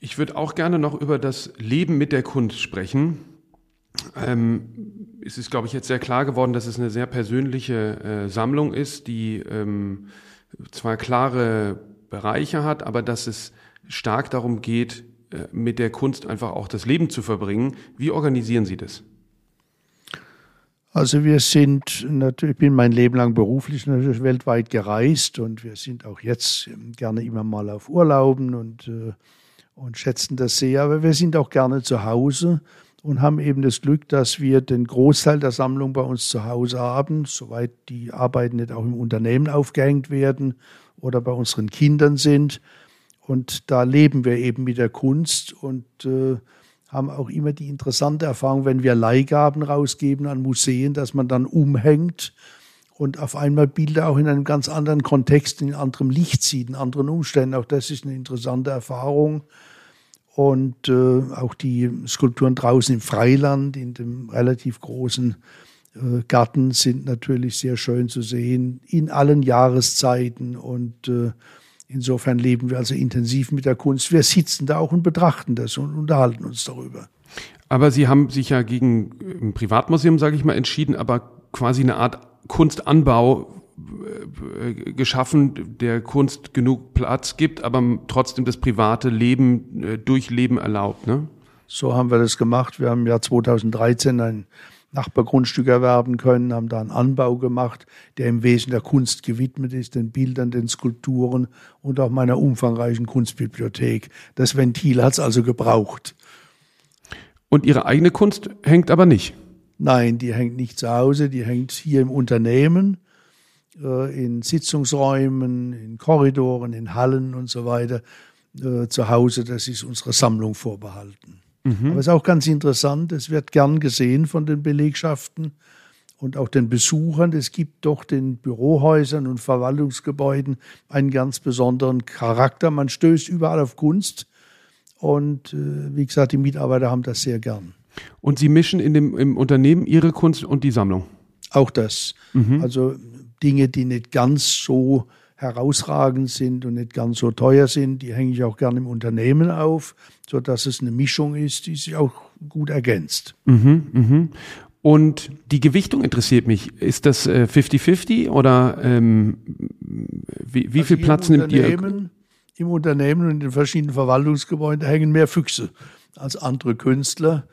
Ich würde auch gerne noch über das Leben mit der Kunst sprechen. Ähm, es ist, glaube ich, jetzt sehr klar geworden, dass es eine sehr persönliche äh, Sammlung ist, die ähm, zwar klare Bereiche hat, aber dass es stark darum geht, äh, mit der Kunst einfach auch das Leben zu verbringen. Wie organisieren Sie das? Also wir sind natürlich, ich bin mein Leben lang beruflich natürlich weltweit gereist und wir sind auch jetzt gerne immer mal auf Urlauben und äh, und schätzen das sehr. Aber wir sind auch gerne zu Hause und haben eben das Glück, dass wir den Großteil der Sammlung bei uns zu Hause haben, soweit die Arbeiten nicht auch im Unternehmen aufgehängt werden oder bei unseren Kindern sind. Und da leben wir eben mit der Kunst und äh, haben auch immer die interessante Erfahrung, wenn wir Leihgaben rausgeben an Museen, dass man dann umhängt und auf einmal Bilder auch in einem ganz anderen Kontext, in anderem Licht sieht, in anderen Umständen. Auch das ist eine interessante Erfahrung und äh, auch die Skulpturen draußen im Freiland, in dem relativ großen äh, Garten, sind natürlich sehr schön zu sehen in allen Jahreszeiten und äh, insofern leben wir also intensiv mit der Kunst. Wir sitzen da auch und betrachten das und unterhalten uns darüber. Aber Sie haben sich ja gegen ein Privatmuseum, sage ich mal, entschieden, aber quasi eine Art Kunstanbau äh, geschaffen, der Kunst genug Platz gibt, aber trotzdem das private Leben, äh, Durchleben erlaubt. Ne? So haben wir das gemacht. Wir haben im Jahr 2013 ein Nachbargrundstück erwerben können, haben da einen Anbau gemacht, der im Wesen der Kunst gewidmet ist, den Bildern, den Skulpturen und auch meiner umfangreichen Kunstbibliothek. Das Ventil hat es also gebraucht. Und Ihre eigene Kunst hängt aber nicht? Nein, die hängt nicht zu Hause, die hängt hier im Unternehmen äh, in Sitzungsräumen, in Korridoren, in Hallen und so weiter äh, zu Hause. Das ist unsere Sammlung vorbehalten. Mhm. Aber es ist auch ganz interessant, es wird gern gesehen von den Belegschaften und auch den Besuchern. Es gibt doch den Bürohäusern und Verwaltungsgebäuden einen ganz besonderen Charakter. Man stößt überall auf Kunst und äh, wie gesagt, die Mitarbeiter haben das sehr gern. Und Sie mischen in dem, im Unternehmen Ihre Kunst und die Sammlung? Auch das. Mhm. Also Dinge, die nicht ganz so herausragend sind und nicht ganz so teuer sind, die hänge ich auch gerne im Unternehmen auf, sodass es eine Mischung ist, die sich auch gut ergänzt. Mhm, mhm. Und die Gewichtung interessiert mich. Ist das 50-50 äh, oder ähm, wie, wie also viel Platz nimmt ihr? Im Unternehmen und in den verschiedenen Verwaltungsgebäuden hängen mehr Füchse als andere Künstler.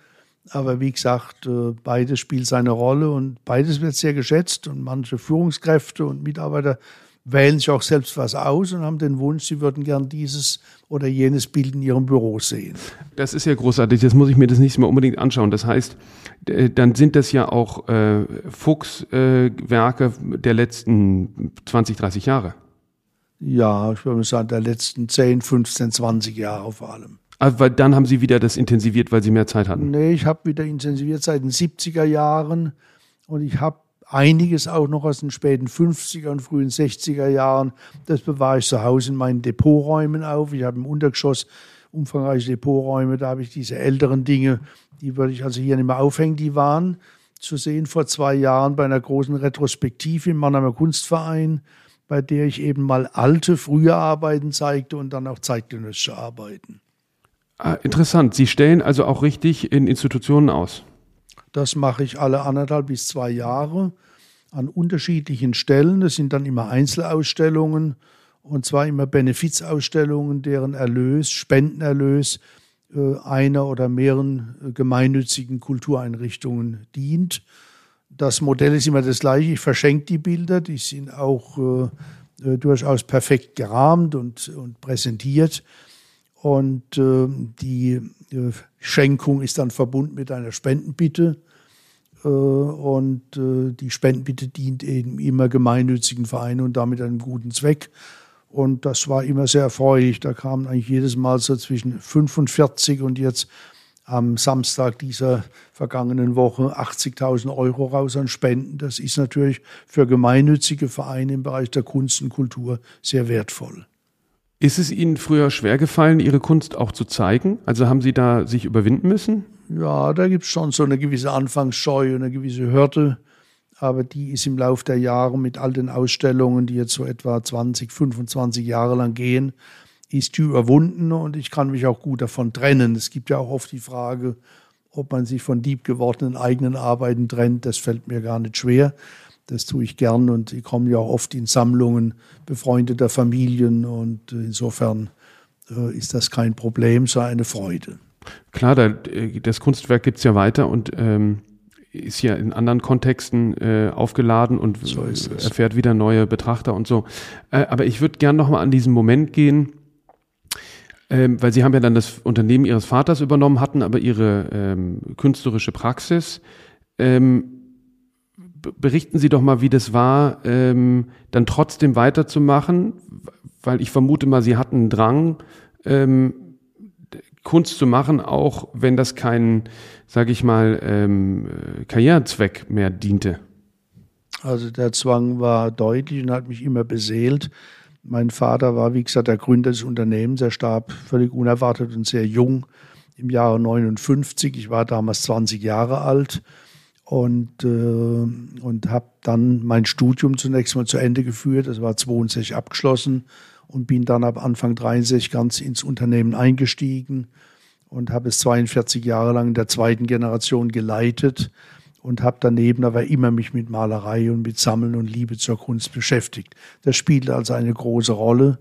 Aber wie gesagt, äh, beides spielt seine Rolle und beides wird sehr geschätzt und manche Führungskräfte und Mitarbeiter wählen sich auch selbst was aus und haben den Wunsch, sie würden gern dieses oder jenes Bild in ihrem Büro sehen. Das ist ja großartig, das muss ich mir das nächste Mal unbedingt anschauen. Das heißt, dann sind das ja auch äh, Fuchswerke äh, der letzten 20, 30 Jahre. Ja, ich würde sagen, der letzten 10, 15, 20 Jahre vor allem. Aber dann haben Sie wieder das intensiviert, weil Sie mehr Zeit hatten? Nee, ich habe wieder intensiviert seit den 70er Jahren und ich habe einiges auch noch aus den späten 50er und frühen 60er Jahren. Das bewahre ich zu Hause in meinen Depoträumen auf. Ich habe im Untergeschoss umfangreiche Depoträume, da habe ich diese älteren Dinge, die würde ich also hier nicht mehr aufhängen, die waren zu sehen vor zwei Jahren bei einer großen Retrospektive im Mannheimer Kunstverein, bei der ich eben mal alte, frühe Arbeiten zeigte und dann auch zeitgenössische Arbeiten. Ah, interessant. Sie stellen also auch richtig in Institutionen aus. Das mache ich alle anderthalb bis zwei Jahre an unterschiedlichen Stellen. Das sind dann immer Einzelausstellungen und zwar immer Benefizausstellungen, deren Erlös, Spendenerlös äh, einer oder mehreren äh, gemeinnützigen Kultureinrichtungen dient. Das Modell ist immer das gleiche. Ich verschenke die Bilder, die sind auch äh, äh durchaus perfekt gerahmt und, und präsentiert. Und äh, die äh, Schenkung ist dann verbunden mit einer Spendenbitte. Äh, und äh, die Spendenbitte dient eben immer gemeinnützigen Vereinen und damit einem guten Zweck. Und das war immer sehr erfreulich. Da kamen eigentlich jedes Mal so zwischen 45 und jetzt am Samstag dieser vergangenen Woche 80.000 Euro raus an Spenden. Das ist natürlich für gemeinnützige Vereine im Bereich der Kunst und Kultur sehr wertvoll. Ist es Ihnen früher schwer gefallen, Ihre Kunst auch zu zeigen? Also haben Sie da sich überwinden müssen? Ja, da gibt es schon so eine gewisse Anfangsscheu und eine gewisse Hürde. Aber die ist im Laufe der Jahre mit all den Ausstellungen, die jetzt so etwa 20, 25 Jahre lang gehen, ist die überwunden und ich kann mich auch gut davon trennen. Es gibt ja auch oft die Frage, ob man sich von lieb gewordenen eigenen Arbeiten trennt. Das fällt mir gar nicht schwer. Das tue ich gern und ich komme ja auch oft in Sammlungen befreundeter Familien und insofern äh, ist das kein Problem, sondern eine Freude. Klar, äh, das Kunstwerk gibt es ja weiter und ähm, ist ja in anderen Kontexten äh, aufgeladen und so erfährt wieder neue Betrachter und so. Äh, aber ich würde gern nochmal an diesen Moment gehen, ähm, weil Sie haben ja dann das Unternehmen Ihres Vaters übernommen, hatten aber Ihre ähm, künstlerische Praxis. Ähm, berichten Sie doch mal, wie das war, ähm, dann trotzdem weiterzumachen, weil ich vermute mal, Sie hatten einen Drang, ähm, Kunst zu machen, auch wenn das kein, sage ich mal, ähm, Karrierezweck mehr diente? Also der Zwang war deutlich und hat mich immer beseelt. Mein Vater war, wie gesagt, der Gründer des Unternehmens. Er starb völlig unerwartet und sehr jung im Jahre 59. Ich war damals 20 Jahre alt und, äh, und habe dann mein Studium zunächst mal zu Ende geführt. Das war 62 abgeschlossen und bin dann ab Anfang 63 ganz ins Unternehmen eingestiegen und habe es 42 Jahre lang in der zweiten Generation geleitet und habe daneben aber immer mich mit Malerei und mit Sammeln und Liebe zur Kunst beschäftigt. Das spielte also eine große Rolle.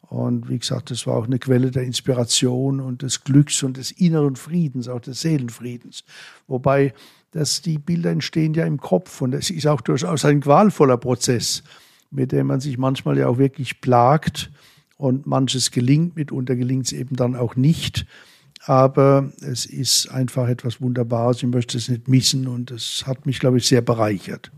Und wie gesagt, das war auch eine Quelle der Inspiration und des Glücks und des inneren Friedens, auch des Seelenfriedens. Wobei dass die Bilder entstehen ja im Kopf und es ist auch durchaus ein qualvoller Prozess mit dem man sich manchmal ja auch wirklich plagt und manches gelingt, mitunter gelingt es eben dann auch nicht. Aber es ist einfach etwas Wunderbares. Ich möchte es nicht missen und es hat mich, glaube ich, sehr bereichert.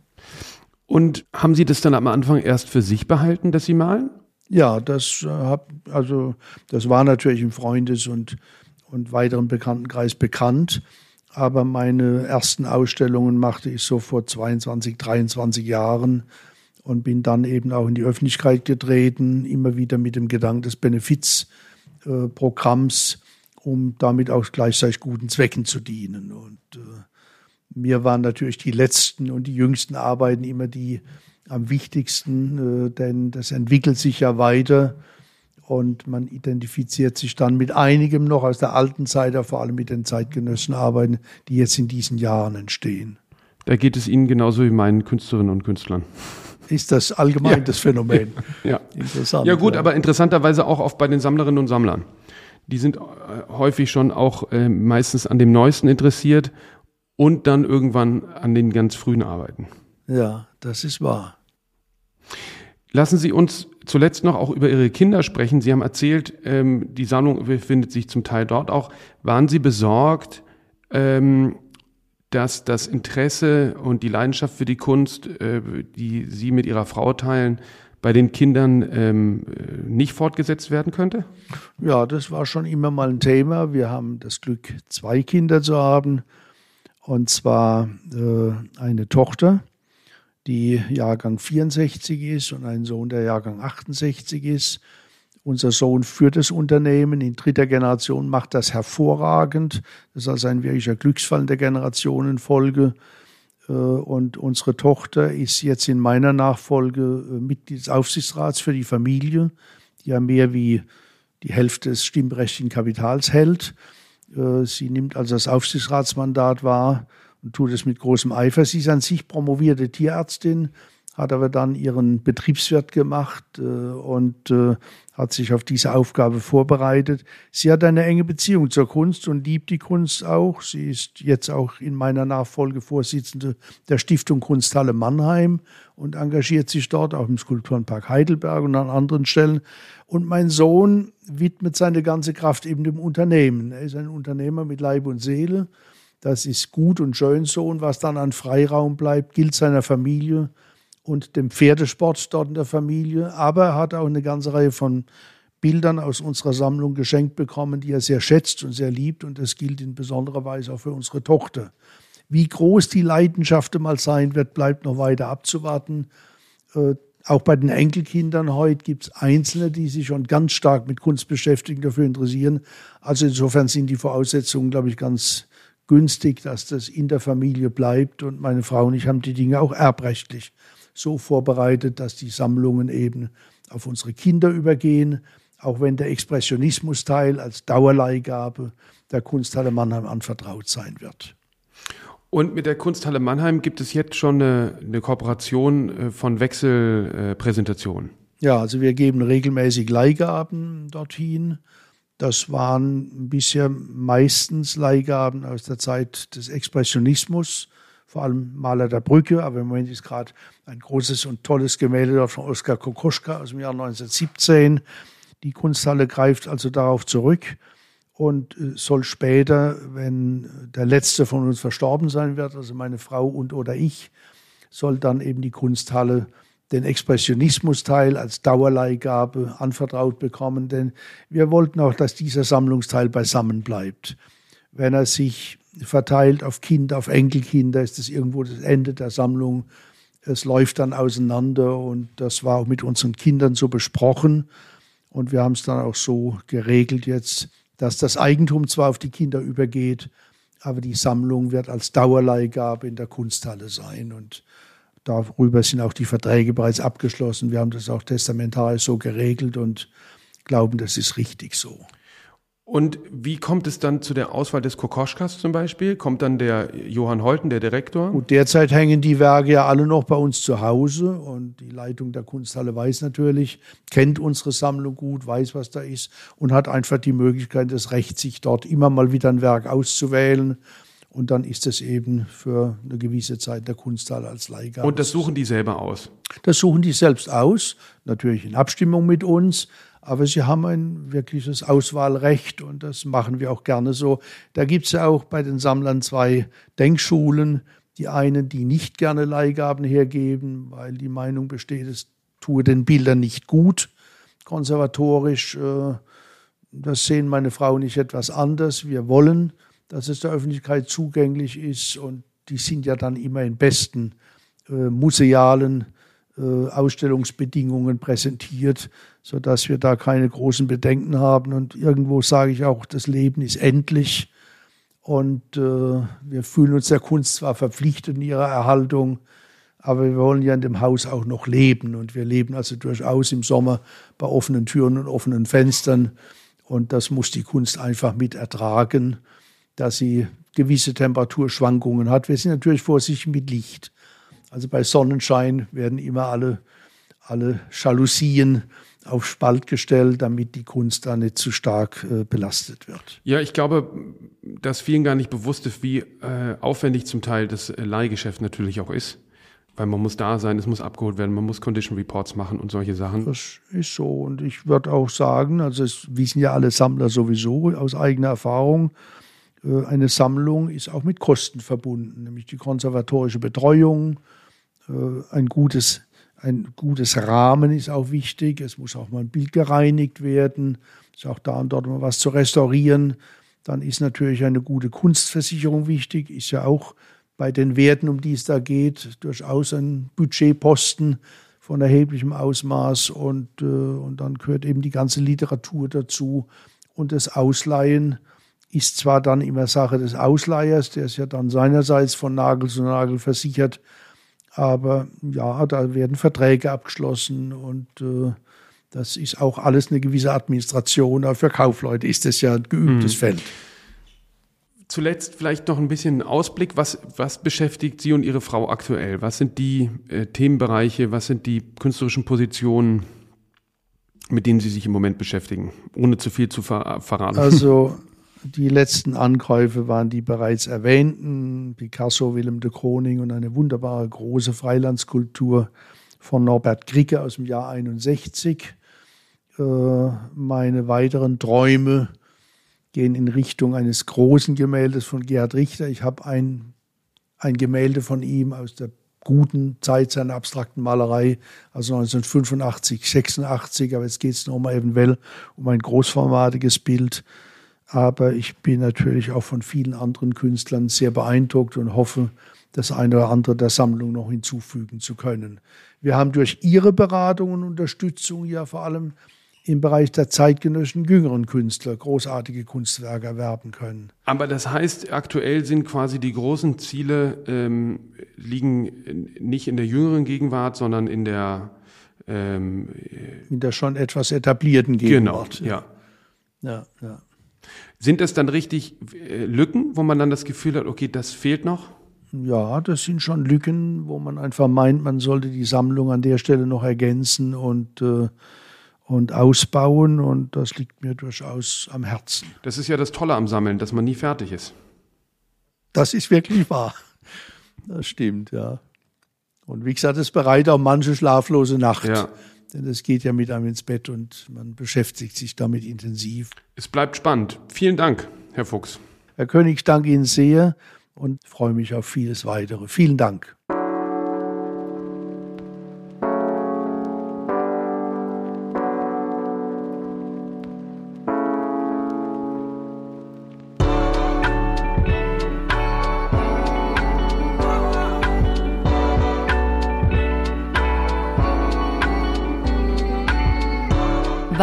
Und haben Sie das dann am Anfang erst für sich behalten, dass Sie malen? Ja, das äh, hab, also das war natürlich im Freundes- und, und weiteren Bekanntenkreis bekannt. Aber meine ersten Ausstellungen machte ich so vor 22, 23 Jahren und bin dann eben auch in die Öffentlichkeit getreten, immer wieder mit dem Gedanken des Benefizprogramms, um damit auch gleichzeitig guten Zwecken zu dienen. Und äh, mir waren natürlich die letzten und die jüngsten Arbeiten immer die am wichtigsten, äh, denn das entwickelt sich ja weiter und man identifiziert sich dann mit einigem noch aus der alten Zeit, vor allem mit den zeitgenössischen Arbeiten, die jetzt in diesen Jahren entstehen. Da geht es Ihnen genauso wie meinen Künstlerinnen und Künstlern. Ist das allgemein ja. das Phänomen? ja. Interessant. Ja gut, ja. aber interessanterweise auch oft bei den Sammlerinnen und Sammlern. Die sind äh, häufig schon auch äh, meistens an dem Neuesten interessiert und dann irgendwann an den ganz frühen Arbeiten. Ja, das ist wahr. Lassen Sie uns zuletzt noch auch über Ihre Kinder sprechen. Sie haben erzählt, ähm, die Sammlung befindet sich zum Teil dort auch. Waren Sie besorgt, ähm, dass das Interesse und die Leidenschaft für die Kunst, äh, die Sie mit Ihrer Frau teilen, bei den Kindern ähm, nicht fortgesetzt werden könnte? Ja, das war schon immer mal ein Thema. Wir haben das Glück, zwei Kinder zu haben. Und zwar äh, eine Tochter, die Jahrgang 64 ist und ein Sohn, der Jahrgang 68 ist. Unser Sohn führt das Unternehmen in dritter Generation, macht das hervorragend. Das ist also ein wirklicher Glücksfall in der Generationenfolge. Äh, und unsere Tochter ist jetzt in meiner Nachfolge äh, Mitglied des Aufsichtsrats für die Familie, die ja mehr wie die Hälfte des stimmberechtigten Kapitals hält. Äh, sie nimmt also das Aufsichtsratsmandat wahr und tut es mit großem Eifer. Sie ist an sich promovierte Tierärztin, hat aber dann ihren Betriebswirt gemacht äh, und äh, hat sich auf diese Aufgabe vorbereitet. Sie hat eine enge Beziehung zur Kunst und liebt die Kunst auch. Sie ist jetzt auch in meiner Nachfolge Vorsitzende der Stiftung Kunsthalle Mannheim und engagiert sich dort auch im Skulpturenpark Heidelberg und an anderen Stellen. Und mein Sohn widmet seine ganze Kraft eben dem Unternehmen. Er ist ein Unternehmer mit Leib und Seele. Das ist gut und schön so. Und was dann an Freiraum bleibt, gilt seiner Familie und dem Pferdesport dort in der Familie. Aber er hat auch eine ganze Reihe von Bildern aus unserer Sammlung geschenkt bekommen, die er sehr schätzt und sehr liebt. Und das gilt in besonderer Weise auch für unsere Tochter. Wie groß die Leidenschaft mal sein wird, bleibt noch weiter abzuwarten. Äh, auch bei den Enkelkindern heute gibt es Einzelne, die sich schon ganz stark mit Kunst beschäftigen, dafür interessieren. Also insofern sind die Voraussetzungen, glaube ich, ganz günstig, dass das in der Familie bleibt. Und meine Frau und ich haben die Dinge auch erbrechtlich so vorbereitet, dass die Sammlungen eben auf unsere Kinder übergehen, auch wenn der Expressionismus-Teil als Dauerleihgabe der Kunsthalle Mannheim anvertraut sein wird. Und mit der Kunsthalle Mannheim gibt es jetzt schon eine, eine Kooperation äh, von Wechselpräsentationen. Ja, also wir geben regelmäßig Leihgaben dorthin. Das waren bisher meistens Leihgaben aus der Zeit des Expressionismus, vor allem Maler der Brücke, aber im Moment ist gerade ein großes und tolles Gemälde von Oskar Kokoschka aus dem Jahr 1917. Die Kunsthalle greift also darauf zurück und äh, soll später, wenn der letzte von uns verstorben sein wird, also meine Frau und oder ich, soll dann eben die Kunsthalle den Expressionismus-Teil als Dauerleihgabe anvertraut bekommen, denn wir wollten auch, dass dieser Sammlungsteil beisammen bleibt. Wenn er sich verteilt auf Kinder, auf Enkelkinder, ist das irgendwo das Ende der Sammlung. Es läuft dann auseinander und das war auch mit unseren Kindern so besprochen und wir haben es dann auch so geregelt jetzt, dass das Eigentum zwar auf die Kinder übergeht, aber die Sammlung wird als Dauerleihgabe in der Kunsthalle sein. Und darüber sind auch die Verträge bereits abgeschlossen. Wir haben das auch testamentarisch so geregelt und glauben, das ist richtig so. Und wie kommt es dann zu der Auswahl des Kokoschkas zum Beispiel? Kommt dann der Johann Holten, der Direktor? Gut, derzeit hängen die Werke ja alle noch bei uns zu Hause und die Leitung der Kunsthalle weiß natürlich, kennt unsere Sammlung gut, weiß, was da ist und hat einfach die Möglichkeit, das Recht, sich dort immer mal wieder ein Werk auszuwählen. Und dann ist es eben für eine gewisse Zeit der Kunsthalle als Leihgabe. Und das suchen die selber aus? Das suchen die selbst aus, natürlich in Abstimmung mit uns. Aber sie haben ein wirkliches Auswahlrecht und das machen wir auch gerne so. Da gibt es ja auch bei den Sammlern zwei Denkschulen. Die einen, die nicht gerne Leihgaben hergeben, weil die Meinung besteht, es tue den Bildern nicht gut, konservatorisch. Äh, das sehen meine Frau nicht etwas anders. Wir wollen, dass es der Öffentlichkeit zugänglich ist und die sind ja dann immer in besten äh, musealen äh, Ausstellungsbedingungen präsentiert, sodass wir da keine großen Bedenken haben. Und irgendwo sage ich auch, das Leben ist endlich. Und äh, wir fühlen uns der Kunst zwar verpflichtet in ihrer Erhaltung, aber wir wollen ja in dem Haus auch noch leben. Und wir leben also durchaus im Sommer bei offenen Türen und offenen Fenstern. Und das muss die Kunst einfach mit ertragen, dass sie gewisse Temperaturschwankungen hat. Wir sind natürlich vorsichtig mit Licht. Also bei Sonnenschein werden immer alle, alle Jalousien auf Spalt gestellt, damit die Kunst da nicht zu stark äh, belastet wird. Ja, ich glaube, dass vielen gar nicht bewusst ist, wie äh, aufwendig zum Teil das äh, Leihgeschäft natürlich auch ist. Weil man muss da sein, es muss abgeholt werden, man muss Condition Reports machen und solche Sachen. Das ist so. Und ich würde auch sagen, also es wissen ja alle Sammler sowieso aus eigener Erfahrung, eine Sammlung ist auch mit Kosten verbunden, nämlich die konservatorische Betreuung, äh, ein gutes, ein gutes Rahmen ist auch wichtig. Es muss auch mal ein Bild gereinigt werden, ist auch da und dort mal was zu restaurieren. Dann ist natürlich eine gute Kunstversicherung wichtig, ist ja auch bei den Werten, um die es da geht, durchaus ein Budgetposten von erheblichem Ausmaß und, äh, und dann gehört eben die ganze Literatur dazu und das Ausleihen ist zwar dann immer Sache des Ausleihers, der ist ja dann seinerseits von Nagel zu Nagel versichert, aber ja, da werden Verträge abgeschlossen und äh, das ist auch alles eine gewisse Administration. Aber für Kaufleute ist das ja ein geübtes mhm. Feld. Zuletzt vielleicht noch ein bisschen Ausblick. Was, was beschäftigt Sie und Ihre Frau aktuell? Was sind die äh, Themenbereiche? Was sind die künstlerischen Positionen, mit denen Sie sich im Moment beschäftigen? Ohne zu viel zu ver verraten. Also die letzten Ankäufe waren die bereits erwähnten, Picasso, Willem de Kroning und eine wunderbare große Freilandskulptur von Norbert Kricke aus dem Jahr 61. Äh, meine weiteren Träume gehen in Richtung eines großen Gemäldes von Gerhard Richter. Ich habe ein, ein Gemälde von ihm aus der guten Zeit seiner abstrakten Malerei, also 1985, 86, aber jetzt geht es nochmal eventuell um ein großformatiges Bild aber ich bin natürlich auch von vielen anderen Künstlern sehr beeindruckt und hoffe, das eine oder andere der Sammlung noch hinzufügen zu können. Wir haben durch Ihre Beratung und Unterstützung ja vor allem im Bereich der zeitgenössischen jüngeren Künstler großartige Kunstwerke erwerben können. Aber das heißt, aktuell sind quasi die großen Ziele ähm, liegen nicht in der jüngeren Gegenwart, sondern in der ähm, in der schon etwas etablierten Gegenwart. Genau, ja. Ja, ja. Sind das dann richtig äh, Lücken, wo man dann das Gefühl hat, okay, das fehlt noch? Ja, das sind schon Lücken, wo man einfach meint, man sollte die Sammlung an der Stelle noch ergänzen und, äh, und ausbauen. Und das liegt mir durchaus am Herzen. Das ist ja das Tolle am Sammeln, dass man nie fertig ist. Das ist wirklich wahr. Das stimmt, ja. Und wie gesagt, es bereitet auch manche schlaflose Nacht. Ja. Denn es geht ja mit einem ins Bett und man beschäftigt sich damit intensiv. Es bleibt spannend. Vielen Dank, Herr Fuchs. Herr König, ich danke Ihnen sehr und freue mich auf vieles weitere. Vielen Dank.